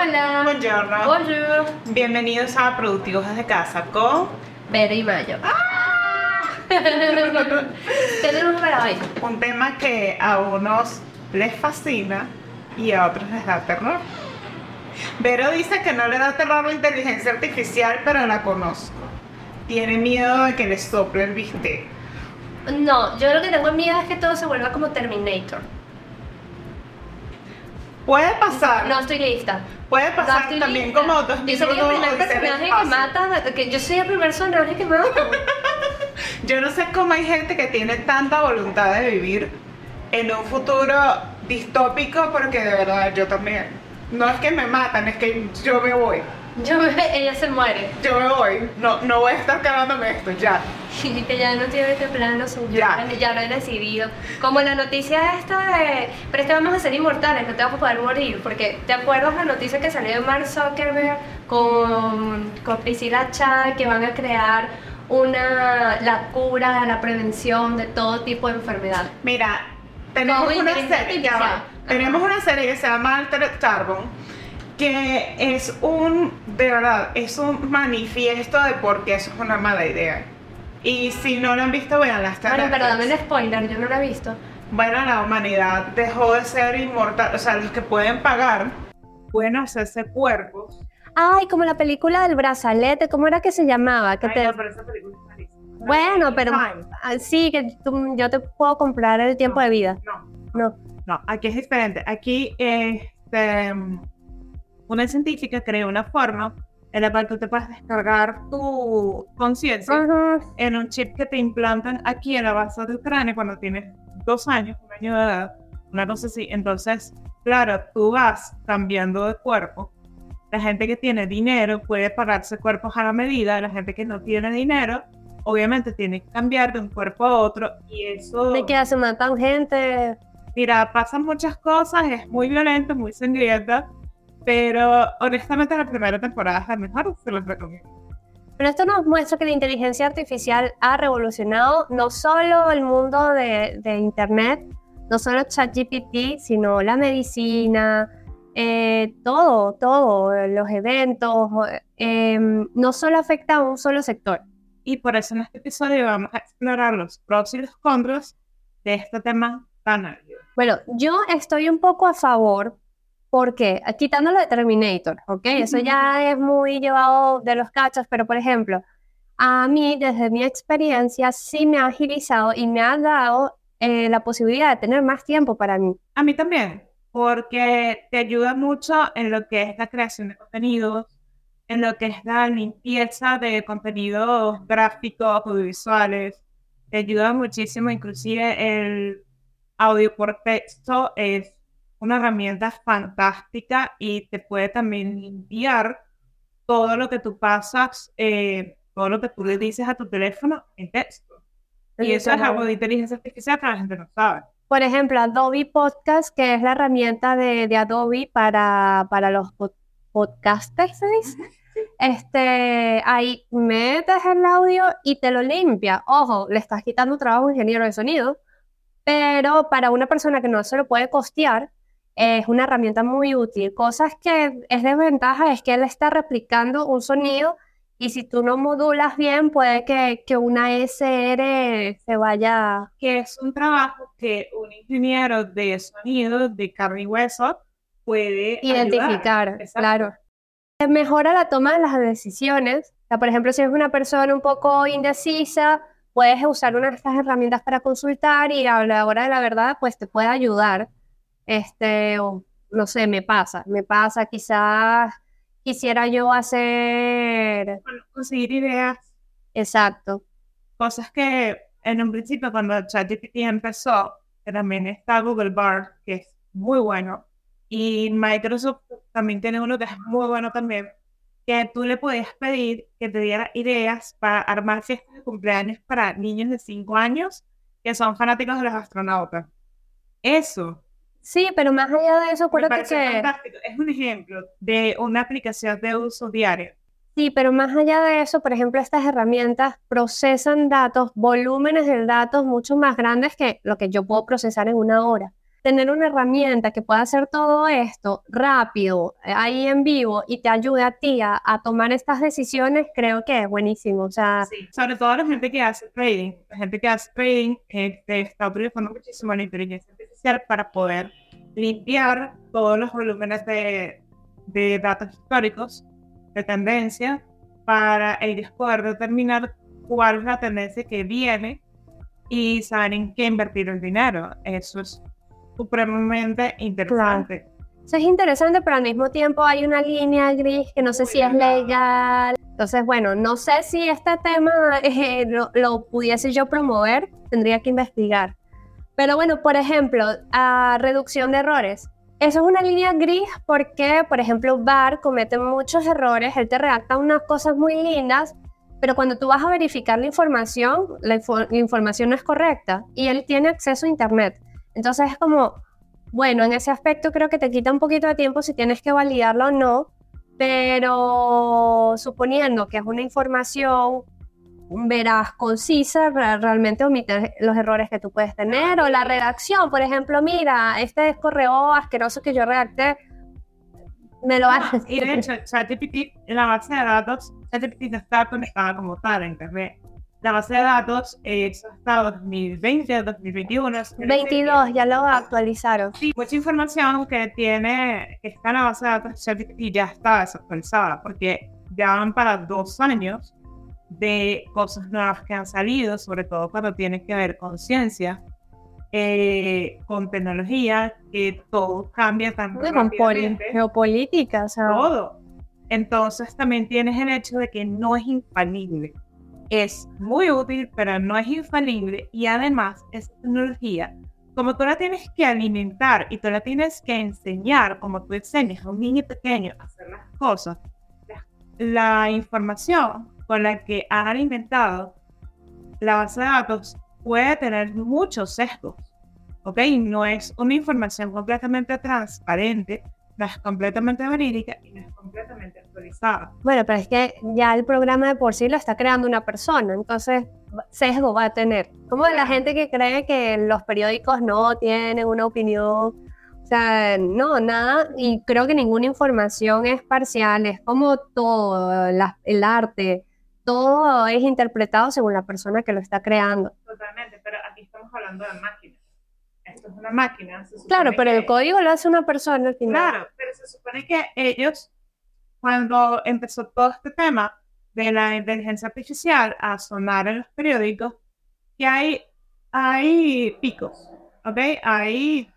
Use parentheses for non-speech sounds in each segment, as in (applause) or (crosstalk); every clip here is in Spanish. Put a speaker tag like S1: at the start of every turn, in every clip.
S1: Hola.
S2: Buongiorno.
S1: Bonjour.
S2: Bienvenidos a Productivos desde casa con
S1: Vero y Mayo. ¿Qué (laughs) tenemos para hoy?
S2: un tema que a unos les fascina y a otros les da terror. Vero dice que no le da terror la inteligencia artificial, pero la conozco. Tiene miedo de que le sople el bistec.
S1: No, yo lo que tengo miedo es que todo se vuelva como Terminator.
S2: Puede pasar,
S1: No estoy lista.
S2: puede
S1: No
S2: pasar
S1: estoy
S2: también
S1: lista.
S2: como otros
S1: Yo soy el primer personaje que mata, que yo soy el primer personaje que mata. (laughs)
S2: Yo no sé cómo hay gente que tiene tanta voluntad de vivir en un futuro distópico, porque de verdad yo también. No es que me matan, es que yo me voy.
S1: Yo me- ella se muere.
S2: Yo me voy. No, no voy a estar cagándome esto, ya. (laughs)
S1: Que ya no tiene este plan lo suyo.
S2: Ya.
S1: Ya lo he decidido. Como la noticia esta de. Pero es que vamos a ser inmortales, no te vas a poder morir. Porque ¿te acuerdas la noticia que salió de Mark Zuckerberg con, con Priscilla Chad que van a crear una la cura, la prevención de todo tipo de enfermedad?
S2: Mira, tenemos una serie, ya va.
S1: artificial.
S2: Tenemos una serie que se llama Altered Carbon, que es un, de verdad, es un manifiesto de por qué eso es una mala idea. Y si no lo han visto, veanla. está en
S1: Bueno, dame el spoiler, yo no la he visto.
S2: Bueno, la humanidad dejó de ser inmortal, o sea, los que pueden pagar pueden hacerse cuerpos.
S1: Ay, como la película del brazalete, ¿cómo era que se llamaba? Que
S2: Ay,
S1: te-
S2: no, pero esa película es malísima.
S1: Bueno, pero ah, sí, que tú- yo te puedo comprar el tiempo de vida.
S2: No,
S1: No.
S2: no, aquí es diferente. Aquí, este, una científica creó una forma en la cual tú te puedes descargar tu conciencia en un chip que te implantan aquí en la base del cráneo cuando tienes dos años, un año de edad, una cosa así. Entonces, claro, tú vas cambiando de cuerpo. La gente que tiene dinero puede pagarse cuerpos a la medida, la gente que no tiene dinero, obviamente tiene que cambiar de un cuerpo a otro y eso,
S1: De que se matan gente.
S2: mira, pasan muchas cosas, es muy violento, muy sangrienta, pero honestamente la primera temporada es la mejor, se los recomiendo.
S1: Pero esto nos muestra que la inteligencia artificial ha revolucionado no solo el mundo de, de Internet, no solo ChatGPT, sino la medicina, eh, todo, todo, los eventos. eh, no solo afecta a un solo sector.
S2: Y por eso en este episodio vamos a explorar los pros y los contras de este tema tan árido.
S1: Bueno, yo estoy un poco a favor porque, quitándolo de Terminator, ¿ok? Eso ya es muy llevado de los cachos, pero por ejemplo, a mí, desde mi experiencia, sí me ha agilizado y me ha dado eh, la posibilidad de tener más tiempo para mí.
S2: A mí también, porque te ayuda mucho en lo que es la creación de contenidos, en lo que es la limpieza de contenidos gráficos, audiovisuales. Te ayuda muchísimo, inclusive el audio por texto es una herramienta fantástica y te puede también limpiar todo lo que tú pasas, eh, todo lo que tú le dices a tu teléfono en texto. Y eso es algo de inteligencia artificial que la gente no sabe.
S1: Por ejemplo, Adobe Podcast, que es la herramienta de, de Adobe para, para los pod- podcasters, ¿se dice? Este, ahí metes el audio y te lo limpia. Ojo, le estás quitando trabajo a un ingeniero de sonido, pero para una persona que no se lo puede costear, es una herramienta muy útil. Cosas que es desventaja es que él está replicando un sonido y si tú no modulas bien, puede que, que una SR se vaya
S2: que es un trabajo que un ingeniero de sonido de carne y hueso puede
S1: identificar,
S2: ayudar.
S1: Claro. Mejora la toma de las decisiones. O sea, por ejemplo, si eres una persona un poco indecisa, puedes usar una de estas herramientas para consultar y a la hora de la verdad, pues te puede ayudar. Este, o, no sé, me pasa, me pasa, quizás quisiera yo hacer,
S2: Bueno, conseguir ideas,
S1: exacto,
S2: cosas que en un principio cuando ChatGPT empezó, que también está Google Bar, que es muy bueno, y Microsoft también tiene uno que es muy bueno también, que tú le podías pedir que te diera ideas para armar fiestas de cumpleaños para niños de 5 años que son fanáticos de los astronautas. Eso
S1: Sí, pero más allá de eso, acuérdate que...
S2: fantástico. Es un ejemplo de una aplicación de uso diario.
S1: Sí, pero más allá de eso, por ejemplo, estas herramientas procesan datos, volúmenes de datos mucho más grandes que lo que yo puedo procesar en una hora. tener una herramienta que pueda hacer todo esto rápido, eh, ahí en vivo, y te ayude a ti a, tomar estas decisiones, creo que es buenísimo. O sea,
S2: sobre todo la gente que hace trading, la gente que hace trading eh, está utilizando muchísimo la inteligencia para poder limpiar todos los volúmenes de, de datos históricos, de tendencia, para ellos poder determinar cuál es la tendencia que viene y saber en qué invertir el dinero. Eso es supremamente interesante.
S1: Eso es interesante, pero al mismo tiempo hay una línea gris que no sé si es legal. Entonces, bueno, no sé si este tema (laughs) eh, lo, pudiese yo promover, tendría que investigar. Pero bueno, por ejemplo, reducción de errores. Eso es una línea gris porque, por ejemplo, Bar comete muchos errores, él te redacta unas cosas muy lindas, pero cuando tú vas a verificar la información, la, información no es correcta y él tiene acceso a Internet. Entonces es como, bueno, en ese aspecto creo que te quita un poquito de tiempo si tienes que validarlo o no, pero suponiendo que es una información veraz, concisa, realmente omite los errores que tú puedes tener o la redacción, por ejemplo, mira, este es correo asqueroso que yo redacté, me lo
S2: hace. y de hecho, ChatGPT, en la base de datos, ChatGPT no está conectada como tal a Internet. La base de datos es hasta 2020, 2021.
S1: 22, ya lo actualizaron.
S2: Sí, mucha información que tiene, que está en la base de datos ChatGPT ya está desactualizada, porque ya van para dos años de cosas nuevas que han salido, sobre todo cuando tiene que ver con ciencia, eh, con tecnología, que todo cambia tan rápidamente.
S1: geopolítica, o sea.
S2: Todo. Entonces también tienes el hecho de que no es infalible. Es muy útil, pero no es infalible y además esa tecnología, como tú la tienes que alimentar y tú la tienes que enseñar, como tú enseñas a un niño pequeño a hacer las cosas, la información con la que has alimentado la base de datos puede tener muchos sesgos, ¿ok? No es una información completamente transparente, no es completamente verídica y no es completamente actualizada.
S1: Bueno, pero es que ya el programa de por sí lo está creando una persona, entonces sesgo va a tener. Como la gente que cree que los periódicos no tienen una opinión, o sea, no, nada, y creo que ninguna información es parcial, es como todo, el arte, todo es interpretado según la persona que lo está creando.
S2: Totalmente, pero aquí estamos hablando de máquinas. Esto es una máquina.
S1: claro, pero el código lo hace una persona al final.
S2: Claro, pero se supone que ellos, cuando empezó todo este tema de la inteligencia artificial a sonar en los periódicos, que hay, hay picos, ¿ok? Hay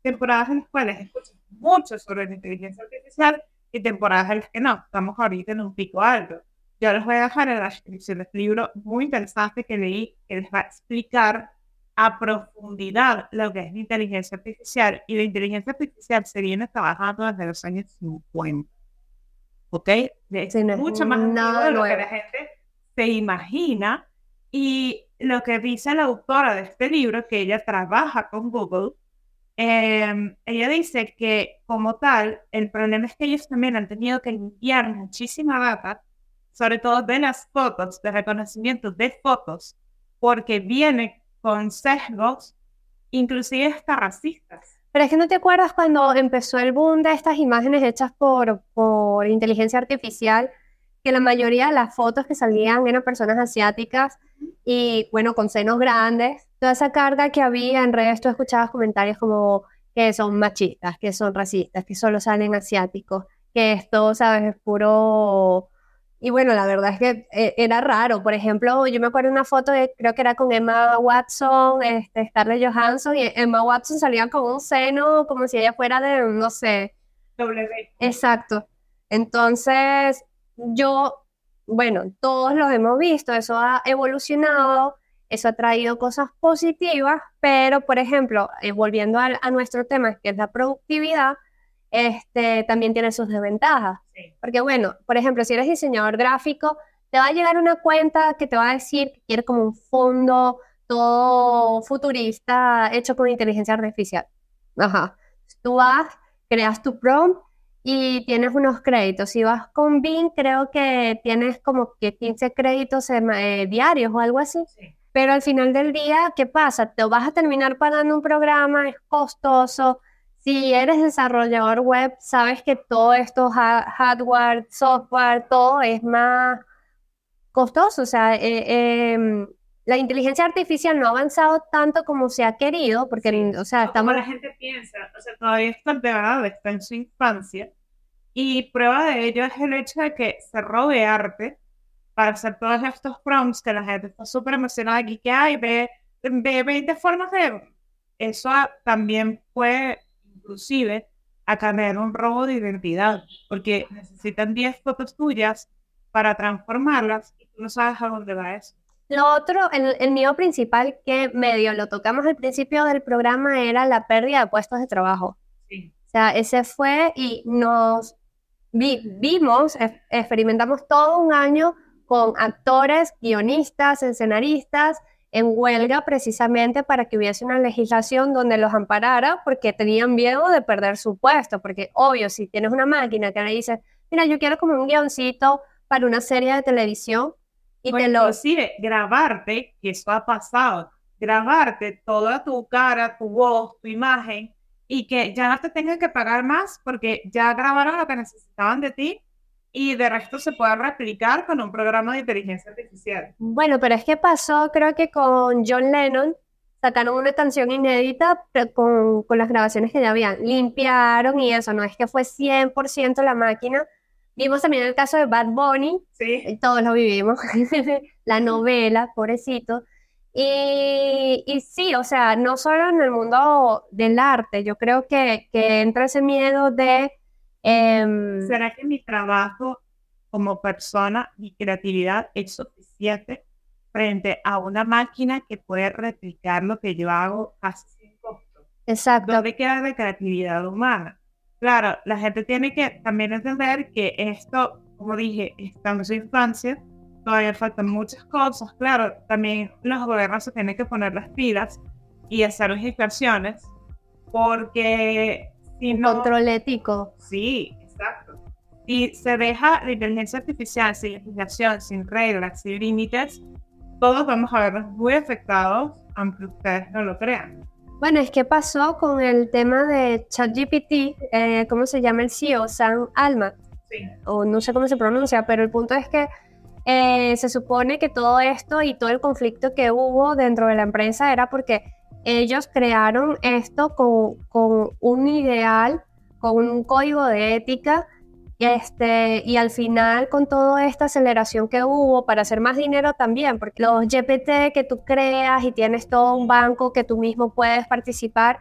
S2: temporadas en las cuales escuchas mucho sobre la inteligencia artificial y temporadas en las que no. Estamos ahorita en un pico alto. Yo les voy a dejar en la descripción de este libro muy interesante que leí, que les va a explicar a profundidad lo que es la inteligencia artificial. Y la inteligencia artificial se viene trabajando desde los años 50. ¿Ok? Es mucho más nada de lo que la gente se imagina. Y lo que dice la autora de este libro, que ella trabaja con Google, em, ella dice que como tal, el problema es que ellos también han tenido que limpiar muchísima data sobre todo de las fotos, de reconocimiento de fotos, porque viene con sesgos, inclusive hasta racistas.
S1: Pero es que no te acuerdas cuando empezó el boom de estas imágenes hechas por, por inteligencia artificial, que la mayoría de las fotos que salían eran personas asiáticas y, bueno, con senos grandes. Toda esa carga que había en redes, tú escuchabas comentarios como que son machistas, que son racistas, que solo salen asiáticos, que esto, ¿sabes? Es puro y bueno, la verdad es que eh, era raro. Por ejemplo, yo me acuerdo de una foto de, creo que era con Emma Watson, este, Scarlett Johansson, y Emma Watson salía con un seno como si ella fuera de, no sé.
S2: W.
S1: Exacto. Entonces, yo, bueno, todos los hemos visto, eso ha evolucionado, eso ha traído cosas positivas, pero, por ejemplo, eh, volviendo a, a nuestro tema, que es la productividad, este, también tiene sus desventajas. Porque bueno, por ejemplo, si eres diseñador gráfico, te va a llegar una cuenta que te va a decir que quiere como un fondo todo futurista hecho con inteligencia artificial. Ajá. Tú vas, creas tu prompt y tienes unos créditos. Si vas con Bing, creo que tienes como que 15 créditos eh, diarios o algo así. Pero al final del día, ¿qué pasa? Te vas a terminar pagando un programa, es costoso. Si eres desarrollador web, sabes que todo esto, hardware, software, todo es más costoso. O sea, eh, em, la inteligencia artificial no ha avanzado tanto como se ha querido, porque, o sea, estamos...
S2: la gente piensa, o sea, todavía está de verdad, está en su infancia, y prueba de ello es el hecho de que se robe arte para hacer todos estos prompts que la gente está súper emocionada aquí, que hay, ve, ve 20 formas de... Eso también puede, inclusive, acarrear un robo de identidad, porque necesitan 10 fotos tuyas para transformarlas y tú no sabes a dónde va eso.
S1: Lo otro, el, el mío principal que medio lo tocamos al principio del programa era la pérdida de puestos de trabajo.
S2: Sí.
S1: O sea, ese fue y nos vimos, experimentamos todo un año con actores, guionistas, escenaristas en huelga precisamente para que hubiese una legislación donde los amparara porque tenían miedo de perder su puesto, porque obvio, si tienes una máquina que le dices, mira, yo quiero como un guioncito para una serie de televisión y te lo...
S2: Inclusive, grabarte, que eso ha pasado, grabarte toda tu cara, tu voz, tu imagen, y que ya no te tengan que pagar más porque ya grabaron lo que necesitaban de ti y de resto se puede replicar con un programa de inteligencia artificial.
S1: Bueno, pero es que pasó, creo que con John Lennon, sacaron una canción inédita con, con las grabaciones que ya habían, limpiaron y eso, no es que fue 100% la máquina. Vimos también el caso de Bad Bunny,
S2: sí.
S1: todos lo vivimos, (laughs) la novela, pobrecito. Y, y, sí, o sea, no solo en el mundo del arte, yo creo que, que entra ese miedo de Em,
S2: ¿Será que mi trabajo como persona, mi creatividad es suficiente frente a una máquina que puede replicar lo que yo hago casi sin costo?
S1: Exacto.
S2: ¿Dónde queda la creatividad humana? Claro, la gente tiene que también entender que esto, como dije, está en su infancia, todavía faltan muchas cosas. Claro, también los gobiernos se tienen que poner las pilas y hacer legislaciones porque
S1: control ético.
S2: Sí, exacto. Y se deja la inteligencia artificial sin legislación, sin reglas, sin límites, todos vamos a vernos muy afectados, aunque ustedes no lo crean.
S1: Bueno, es que pasó con el tema de ChatGPT, eh, ¿cómo se llama el CEO? Sam Alma.
S2: Sí.
S1: O no sé cómo se pronuncia, pero el punto es que eh, se supone que todo esto y todo el conflicto que hubo dentro de la empresa era porque ellos crearon esto con, un ideal, con un código de ética, este, y al final con toda esta aceleración que hubo para hacer más dinero también, porque los GPT que tú creas y tienes todo un banco que tú mismo puedes participar,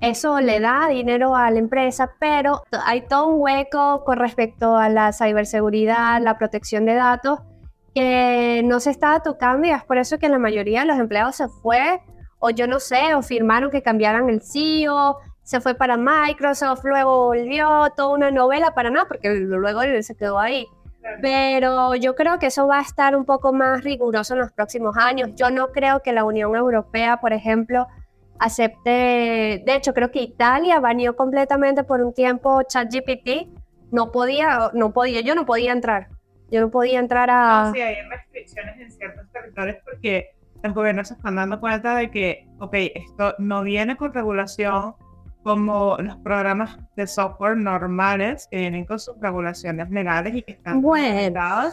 S1: eso le da dinero a la empresa, pero hay todo un hueco con respecto a la ciberseguridad, la protección de datos, que no se estaba tocando y es por eso que la mayoría de los empleados se fue o yo no sé, o firmaron que cambiaran el CEO, se fue para Microsoft, luego volvió, toda una novela para nada, porque luego se quedó ahí. Pero yo creo que eso va a estar un poco más riguroso en los próximos años. Yo no creo que la Unión Europea, por ejemplo, acepte, de hecho creo que Italia baneó completamente por un tiempo ChatGPT, no podía, no podía, yo no podía entrar, yo no podía entrar a...
S2: sí, hay restricciones en ciertos territorios porque los gobiernos se están dando cuenta de que, ok, esto no viene con regulación como los programas de software normales que vienen con sus regulaciones legales y que están
S1: bueno.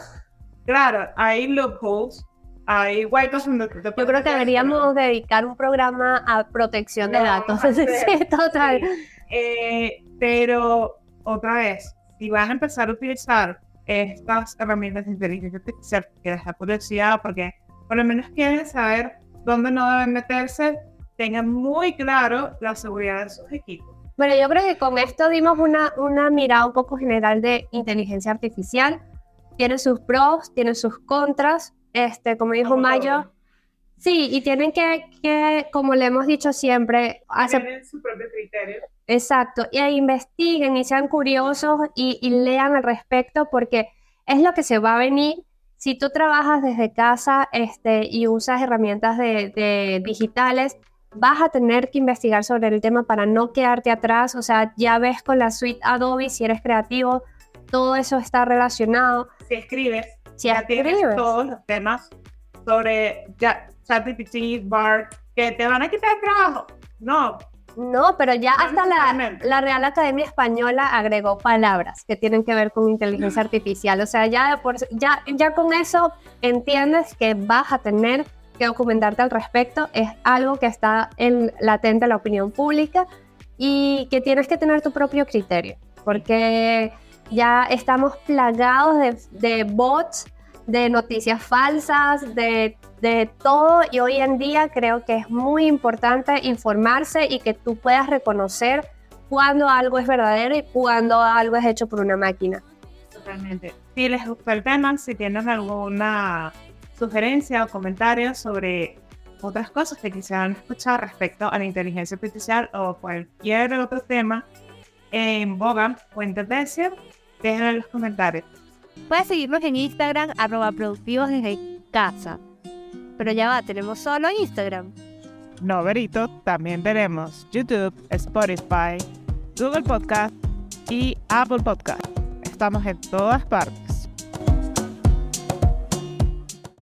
S2: Claro, hay loopholes, hay huecos en
S1: Yo creo que deberíamos dedicar un programa a protección de datos. (laughs) sí, total.
S2: Eh, pero, otra vez, si vas a empezar a utilizar estas herramientas de inteligencia artificial, que deja curiosidad porque por lo menos quieren saber dónde no deben meterse, tengan muy claro la seguridad de sus equipos.
S1: Bueno, yo creo que con esto dimos una, una mirada un poco general de inteligencia artificial. Tiene sus pros, tiene sus contras. Este, como dijo Mayo, sí, y tienen que, que, como le hemos dicho siempre,
S2: hacer su propio criterio.
S1: Exacto, y investiguen y sean curiosos y, y lean al respecto porque es lo que se va a venir si tú trabajas desde casa este, y usas herramientas de, digitales, vas a tener que investigar sobre el tema para no quedarte atrás. O sea, ya ves con la suite Adobe, si eres creativo, todo eso está relacionado.
S2: Si escribes,
S1: si ya escribes.
S2: todos los temas sobre, ChatGPT, BART, que te van a quitar el trabajo. No.
S1: No, pero ya hasta la, la, Real Academia Española agregó palabras que tienen que ver con inteligencia artificial. O sea, ya, por, ya, ya con eso entiendes que vas a tener que documentarte al respecto. Es algo que está en, latente en la opinión pública y que tienes que tener tu propio criterio. Porque ya estamos plagados de, de bots de noticias falsas, de, de, todo. Y hoy en día creo que es muy importante informarse y que tú puedas reconocer cuando algo es verdadero y cuando algo es hecho por una máquina.
S2: Totalmente. Si les gustó el tema, si tienen alguna sugerencia o comentario sobre otras cosas que quisieran escuchar respecto a la inteligencia artificial o cualquier otro tema en boga o en tendencia, déjenlo en los comentarios.
S1: Puedes seguirnos en Instagram, arroba productivos desde casa. Pero ya va, tenemos solo Instagram.
S2: No, Verito, también tenemos YouTube, Spotify, Google Podcast y Apple Podcast. Estamos en todas partes.